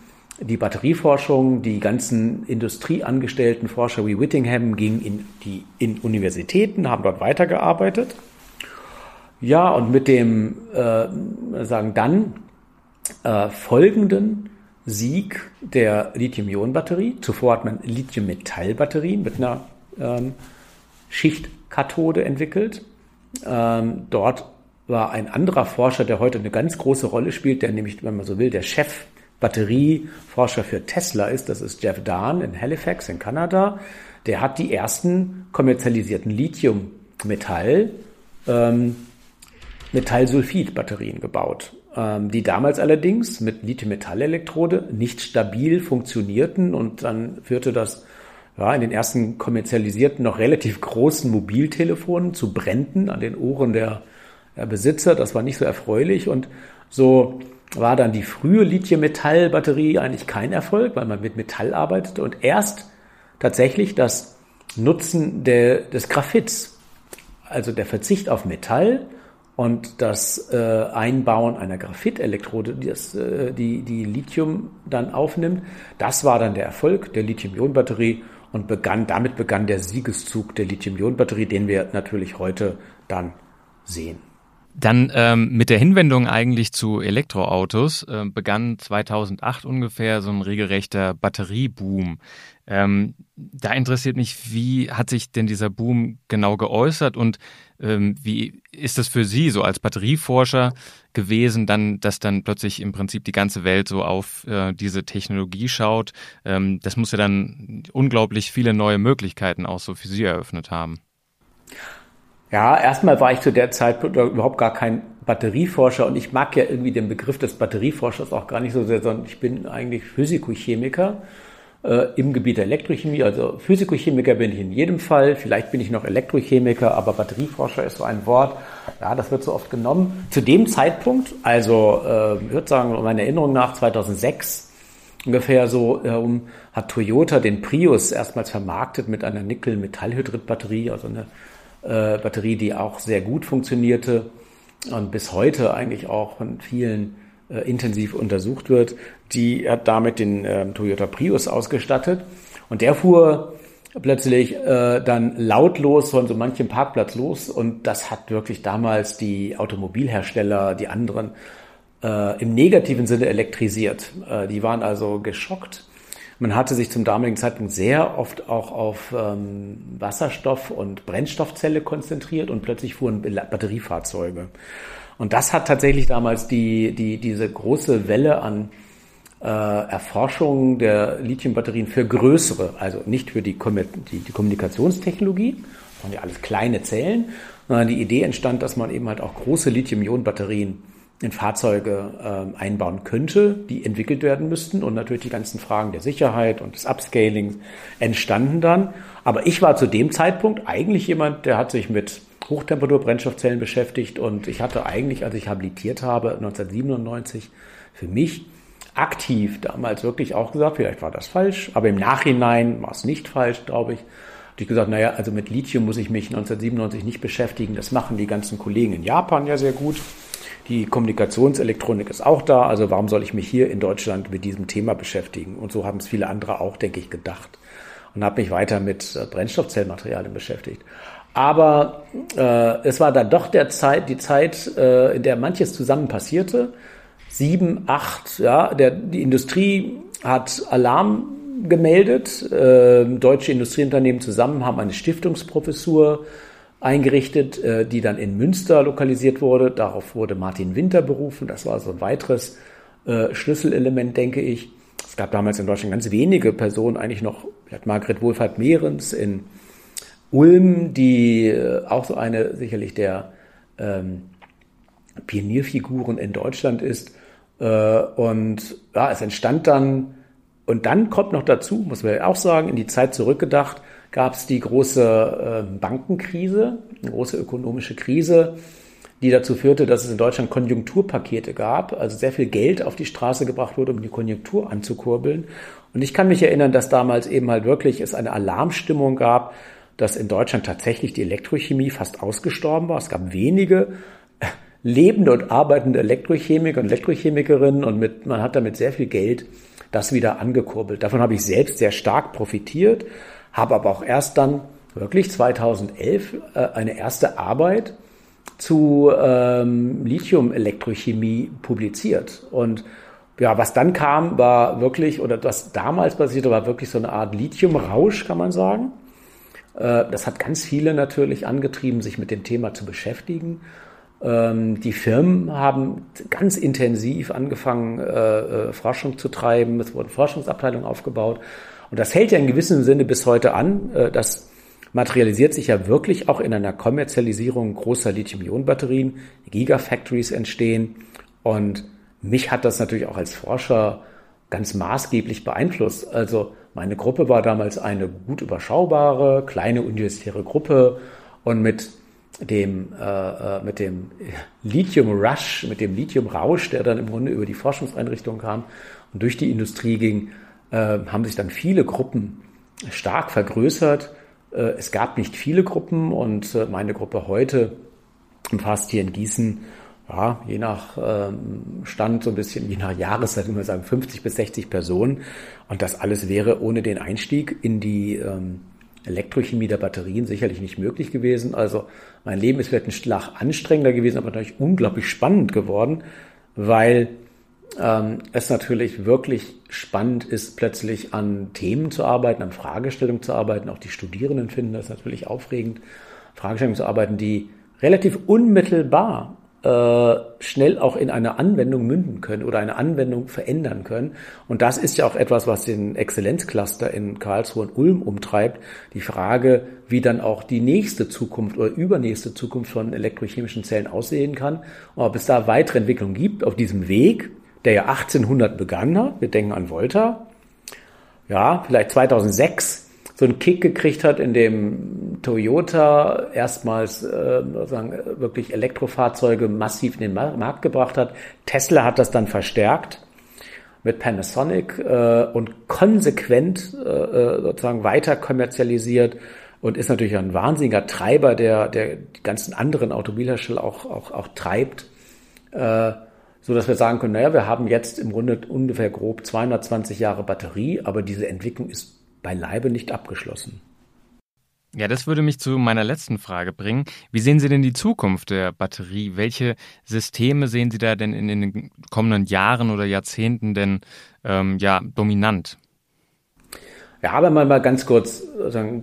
Speaker 4: die Batterieforschung, die ganzen industrieangestellten Forscher wie Whittingham gingen in die in Universitäten, haben dort weitergearbeitet. Ja, und mit dem äh, sagen dann äh, folgenden Sieg der Lithium-Ionen-Batterie. Zuvor hat man Lithium-Metall-Batterien mit einer ähm, Schichtkathode entwickelt. Ähm, dort war ein anderer Forscher, der heute eine ganz große Rolle spielt, der nämlich, wenn man so will, der Chef Batterieforscher für Tesla ist. Das ist Jeff Dahn in Halifax in Kanada. Der hat die ersten kommerzialisierten Lithium-Metall ähm, Metallsulfid-Batterien gebaut, ähm, die damals allerdings mit Lithium-Metall-Elektrode nicht stabil funktionierten und dann führte das ja, in den ersten kommerzialisierten, noch relativ großen Mobiltelefonen zu Bränden an den Ohren der, der Besitzer. Das war nicht so erfreulich und so war dann die frühe Lithium-Metall-Batterie eigentlich kein Erfolg, weil man mit Metall arbeitete und erst tatsächlich das Nutzen der, des Graphits, also der Verzicht auf Metall und das äh, Einbauen einer Graphitelektrode, die, äh, die, die Lithium dann aufnimmt, das war dann der Erfolg der Lithium-Ionen-Batterie und begann, damit begann der Siegeszug der Lithium-Ionen-Batterie, den wir natürlich heute dann sehen.
Speaker 3: Dann ähm, mit der Hinwendung eigentlich zu Elektroautos äh, begann 2008 ungefähr so ein regelrechter Batterieboom. Ähm, da interessiert mich, wie hat sich denn dieser Boom genau geäußert und ähm, wie ist das für Sie so als Batterieforscher gewesen, dann, dass dann plötzlich im Prinzip die ganze Welt so auf äh, diese Technologie schaut? Ähm, das muss ja dann unglaublich viele neue Möglichkeiten auch so für Sie eröffnet haben.
Speaker 4: Ja, erstmal war ich zu der Zeit überhaupt gar kein Batterieforscher und ich mag ja irgendwie den Begriff des Batterieforschers auch gar nicht so sehr, sondern ich bin eigentlich Physikochemiker äh, im Gebiet der Elektrochemie. Also Physikochemiker bin ich in jedem Fall, vielleicht bin ich noch Elektrochemiker, aber Batterieforscher ist so ein Wort, ja, das wird so oft genommen. Zu dem Zeitpunkt, also äh, ich würde sagen, meiner Erinnerung nach 2006, ungefähr so herum, hat Toyota den Prius erstmals vermarktet mit einer Nickel-Metallhydrid-Batterie, also eine äh, Batterie, die auch sehr gut funktionierte und bis heute eigentlich auch von vielen äh, intensiv untersucht wird. Die hat damit den äh, Toyota Prius ausgestattet und der fuhr plötzlich äh, dann lautlos von so manchem Parkplatz los und das hat wirklich damals die Automobilhersteller, die anderen äh, im negativen Sinne elektrisiert. Äh, die waren also geschockt man hatte sich zum damaligen Zeitpunkt sehr oft auch auf ähm, Wasserstoff- und Brennstoffzelle konzentriert und plötzlich fuhren Batteriefahrzeuge. Und das hat tatsächlich damals die, die, diese große Welle an äh, Erforschung der Lithiumbatterien für größere, also nicht für die, die, die Kommunikationstechnologie, sondern ja alles kleine Zellen, sondern die Idee entstand, dass man eben halt auch große Lithium-Ionen-Batterien in Fahrzeuge äh, einbauen könnte, die entwickelt werden müssten und natürlich die ganzen Fragen der Sicherheit und des Upscalings entstanden dann. Aber ich war zu dem Zeitpunkt eigentlich jemand, der hat sich mit Hochtemperatur-Brennstoffzellen beschäftigt und ich hatte eigentlich, als ich habilitiert habe, 1997 für mich aktiv damals wirklich auch gesagt, vielleicht war das falsch, aber im Nachhinein war es nicht falsch, glaube ich. Habe ich gesagt, naja, also mit Lithium muss ich mich 1997 nicht beschäftigen. Das machen die ganzen Kollegen in Japan ja sehr gut. Die Kommunikationselektronik ist auch da, also warum soll ich mich hier in Deutschland mit diesem Thema beschäftigen? Und so haben es viele andere auch, denke ich, gedacht. Und habe mich weiter mit äh, Brennstoffzellmaterialien beschäftigt. Aber äh, es war dann doch der Zeit, die Zeit, äh, in der manches zusammen passierte. Sieben, acht, ja, der, die Industrie hat Alarm gemeldet. Äh, deutsche Industrieunternehmen zusammen haben eine Stiftungsprofessur eingerichtet, äh, die dann in Münster lokalisiert wurde. Darauf wurde Martin Winter berufen. Das war so ein weiteres äh, Schlüsselelement, denke ich. Es gab damals in Deutschland ganz wenige Personen, eigentlich noch vielleicht Margret Wohlfahrt Mehrens in Ulm, die äh, auch so eine sicherlich der ähm, Pionierfiguren in Deutschland ist. Äh, und ja, es entstand dann, und dann kommt noch dazu, muss man auch sagen, in die Zeit zurückgedacht, gab es die große äh, Bankenkrise, eine große ökonomische Krise, die dazu führte, dass es in Deutschland Konjunkturpakete gab, also sehr viel Geld auf die Straße gebracht wurde, um die Konjunktur anzukurbeln. Und ich kann mich erinnern, dass damals eben halt wirklich es eine Alarmstimmung gab, dass in Deutschland tatsächlich die Elektrochemie fast ausgestorben war. Es gab wenige äh, lebende und arbeitende Elektrochemiker und Elektrochemikerinnen und mit, man hat damit sehr viel Geld das wieder angekurbelt. Davon habe ich selbst sehr stark profitiert habe aber auch erst dann wirklich 2011 äh, eine erste Arbeit zu ähm, Lithium-Elektrochemie publiziert. Und ja, was dann kam, war wirklich, oder was damals passierte, war wirklich so eine Art Lithiumrausch, kann man sagen. Äh, das hat ganz viele natürlich angetrieben, sich mit dem Thema zu beschäftigen. Ähm, die Firmen haben ganz intensiv angefangen, äh, äh, Forschung zu treiben. Es wurden Forschungsabteilungen aufgebaut. Und das hält ja in gewissem Sinne bis heute an. Das materialisiert sich ja wirklich auch in einer Kommerzialisierung großer Lithium-Ionen-Batterien. Gigafactories entstehen. Und mich hat das natürlich auch als Forscher ganz maßgeblich beeinflusst. Also meine Gruppe war damals eine gut überschaubare, kleine universitäre Gruppe und mit dem, äh, äh, mit dem Lithium Rush, mit dem Lithium Rausch, der dann im Grunde über die Forschungseinrichtung kam und durch die Industrie ging, äh, haben sich dann viele Gruppen stark vergrößert. Äh, es gab nicht viele Gruppen und äh, meine Gruppe heute umfasst hier in Gießen ja, je nach ähm, Stand so ein bisschen, je nach Jahreszeit, würde man sagen, 50 bis 60 Personen. Und das alles wäre ohne den Einstieg in die ähm, Elektrochemie der Batterien sicherlich nicht möglich gewesen. Also mein Leben ist vielleicht ein Schlag anstrengender gewesen, aber natürlich unglaublich spannend geworden, weil ähm, es natürlich wirklich spannend ist, plötzlich an Themen zu arbeiten, an Fragestellungen zu arbeiten. Auch die Studierenden finden das natürlich aufregend, Fragestellungen zu arbeiten, die relativ unmittelbar äh, schnell auch in eine Anwendung münden können oder eine Anwendung verändern können. Und das ist ja auch etwas, was den Exzellenzcluster in Karlsruhe und Ulm umtreibt. Die Frage, wie dann auch die nächste Zukunft oder übernächste Zukunft von elektrochemischen Zellen aussehen kann. Und ob es da weitere Entwicklungen gibt auf diesem Weg, der ja 1800 begann hat. Wir denken an Volta. Ja, vielleicht 2006 so einen Kick gekriegt hat, in dem Toyota erstmals äh, sozusagen wirklich Elektrofahrzeuge massiv in den Markt gebracht hat. Tesla hat das dann verstärkt mit Panasonic äh, und konsequent äh, äh sozusagen weiter kommerzialisiert und ist natürlich ein wahnsinniger Treiber, der, der die ganzen anderen Automobilhersteller auch, auch, auch treibt, äh, so dass wir sagen können, naja, wir haben jetzt im Grunde ungefähr grob 220 Jahre Batterie, aber diese Entwicklung ist beileibe nicht abgeschlossen.
Speaker 3: Ja, das würde mich zu meiner letzten Frage bringen. Wie sehen Sie denn die Zukunft der Batterie? Welche Systeme sehen Sie da denn in den kommenden Jahren oder Jahrzehnten denn ähm, ja, dominant?
Speaker 4: Ja, wenn man mal ganz kurz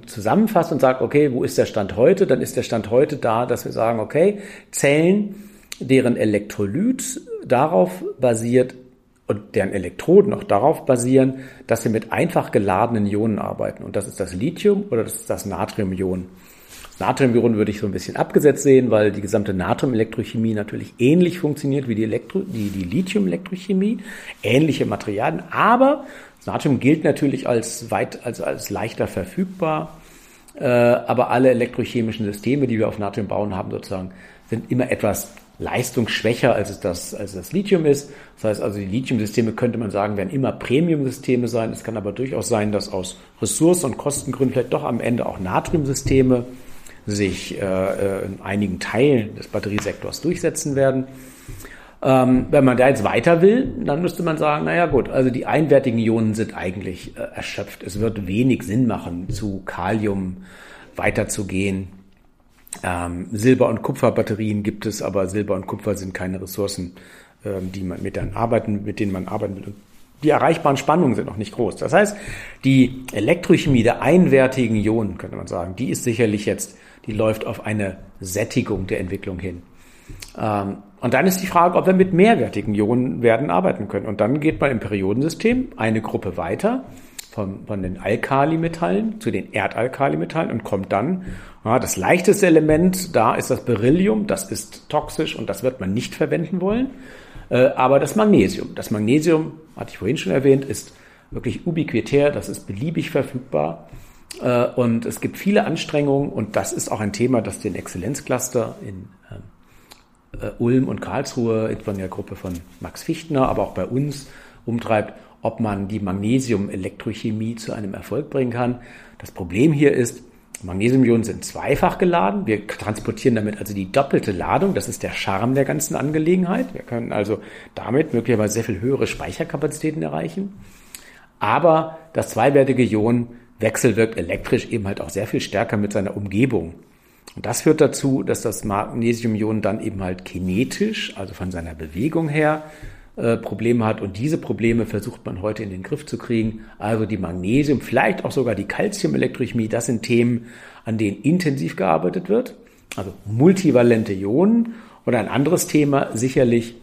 Speaker 4: zusammenfasst und sagt, okay, wo ist der Stand heute? Dann ist der Stand heute da, dass wir sagen, okay, Zellen, deren Elektrolyt darauf basiert, und deren Elektroden auch darauf basieren, dass sie mit einfach geladenen Ionen arbeiten. Und das ist das Lithium oder das ist das Natriumion. Das Natriumion würde ich so ein bisschen abgesetzt sehen, weil die gesamte Natriumelektrochemie natürlich ähnlich funktioniert wie die, Elektro die, die Lithiumelektrochemie, ähnliche Materialien, aber das Natrium gilt natürlich als weit, also als leichter verfügbar. Äh, aber alle elektrochemischen Systeme, die wir auf Natrium bauen, haben sozusagen, sind immer etwas leistungsschwächer, als es das, als das Lithium ist. Das heißt also, die Lithium-Systeme könnte man sagen, werden immer Premium-Systeme sein. Es kann aber durchaus sein, dass aus Ressourcen- und Kostengründen vielleicht doch am Ende auch Natrium-Systeme sich äh, äh, in einigen Teilen des Batteriesektors durchsetzen werden. Ähm, wenn man da jetzt weiter will, dann müsste man sagen, naja gut, also die einwertigen Ionen sind eigentlich äh, erschöpft. Es wird wenig Sinn machen, zu Kalium weiterzugehen. Ähm, Silber- und Kupferbatterien gibt es, aber Silber und Kupfer sind keine Ressourcen, ähm, die man mit, dann arbeiten, mit denen man arbeiten will. Die erreichbaren Spannungen sind noch nicht groß. Das heißt, die Elektrochemie der einwertigen Ionen, könnte man sagen, die ist sicherlich jetzt, die läuft auf eine Sättigung der Entwicklung hin. Ähm, und dann ist die Frage, ob wir mit mehrwertigen Ionen werden arbeiten können. Und dann geht man im Periodensystem eine Gruppe weiter von, von den Alkalimetallen zu den Erdalkalimetallen und kommt dann, ja, das leichteste Element, da ist das Beryllium, das ist toxisch und das wird man nicht verwenden wollen. Äh, aber das Magnesium, das Magnesium, hatte ich vorhin schon erwähnt, ist wirklich ubiquitär, das ist beliebig verfügbar. Äh, und es gibt viele Anstrengungen und das ist auch ein Thema, das den Exzellenzcluster in ähm, äh, Ulm und Karlsruhe von der Gruppe von Max Fichtner, aber auch bei uns umtreibt ob man die Magnesium-Elektrochemie zu einem Erfolg bringen kann. Das Problem hier ist, Magnesiumionen sind zweifach geladen. Wir transportieren damit also die doppelte Ladung. Das ist der Charme der ganzen Angelegenheit. Wir können also damit möglicherweise sehr viel höhere Speicherkapazitäten erreichen. Aber das zweiwertige Ion wechselwirkt elektrisch eben halt auch sehr viel stärker mit seiner Umgebung. Und das führt dazu, dass das Magnesiumion dann eben halt kinetisch, also von seiner Bewegung her, äh, Probleme hat. Und diese Probleme versucht man heute in den Griff zu kriegen. Also die Magnesium, vielleicht auch sogar die Calciumelektrochemie, das sind Themen, an denen intensiv gearbeitet wird. Also multivalente Ionen. Und ein anderes Thema sicherlich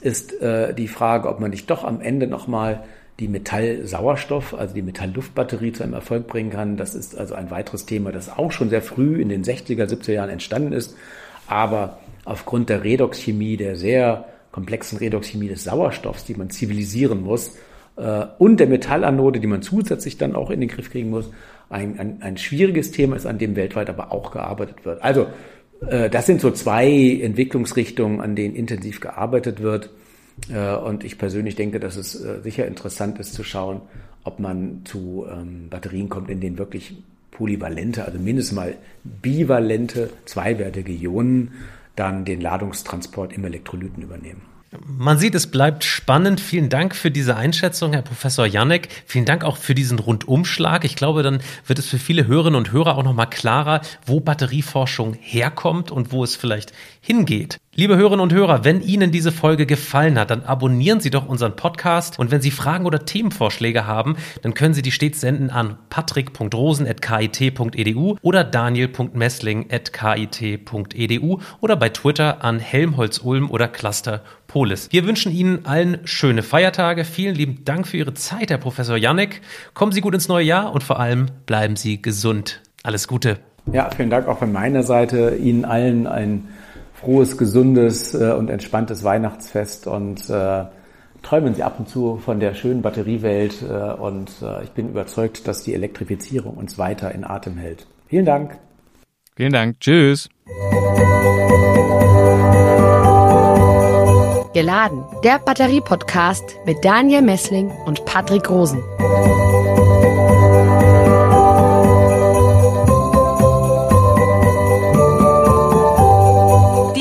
Speaker 4: ist äh, die Frage, ob man nicht doch am Ende nochmal die Metallsauerstoff, also die Metallluftbatterie zu einem Erfolg bringen kann. Das ist also ein weiteres Thema, das auch schon sehr früh in den 60er, 70er Jahren entstanden ist, aber aufgrund der Redoxchemie, der sehr komplexen Redoxchemie des Sauerstoffs, die man zivilisieren muss, äh, und der Metallanode, die man zusätzlich dann auch in den Griff kriegen muss, ein, ein, ein schwieriges Thema ist, an dem weltweit aber auch gearbeitet wird. Also äh, das sind so zwei Entwicklungsrichtungen, an denen intensiv gearbeitet wird. Äh, und ich persönlich denke, dass es äh, sicher interessant ist zu schauen, ob man zu ähm, Batterien kommt, in denen wirklich polyvalente, also mindestens mal bivalente, zweiwertige Ionen dann den Ladungstransport im Elektrolyten übernehmen.
Speaker 2: Man sieht, es bleibt spannend. Vielen Dank für diese Einschätzung, Herr Professor Janek. Vielen Dank auch für diesen Rundumschlag. Ich glaube, dann wird es für viele Hörerinnen und Hörer auch nochmal klarer, wo Batterieforschung herkommt und wo es vielleicht hingeht. Liebe Hörerinnen und Hörer, wenn Ihnen diese Folge gefallen hat, dann abonnieren Sie doch unseren Podcast und wenn Sie Fragen oder Themenvorschläge haben, dann können Sie die stets senden an patrick.rosen.kit.edu oder daniel.messling.kit.edu oder bei Twitter an Helmholtz-Ulm oder Cluster Polis. Wir wünschen Ihnen allen schöne Feiertage. Vielen lieben Dank für Ihre Zeit, Herr Professor Janek. Kommen Sie gut ins neue Jahr und vor allem bleiben Sie gesund. Alles Gute.
Speaker 4: Ja, vielen Dank auch von meiner Seite. Ihnen allen ein frohes, gesundes äh, und entspanntes Weihnachtsfest und äh, träumen Sie ab und zu von der schönen Batteriewelt äh, und äh, ich bin überzeugt, dass die Elektrifizierung uns weiter in Atem hält. Vielen Dank.
Speaker 3: Vielen Dank. Tschüss.
Speaker 1: Geladen, der Batterie-Podcast mit Daniel Messling und Patrick Rosen.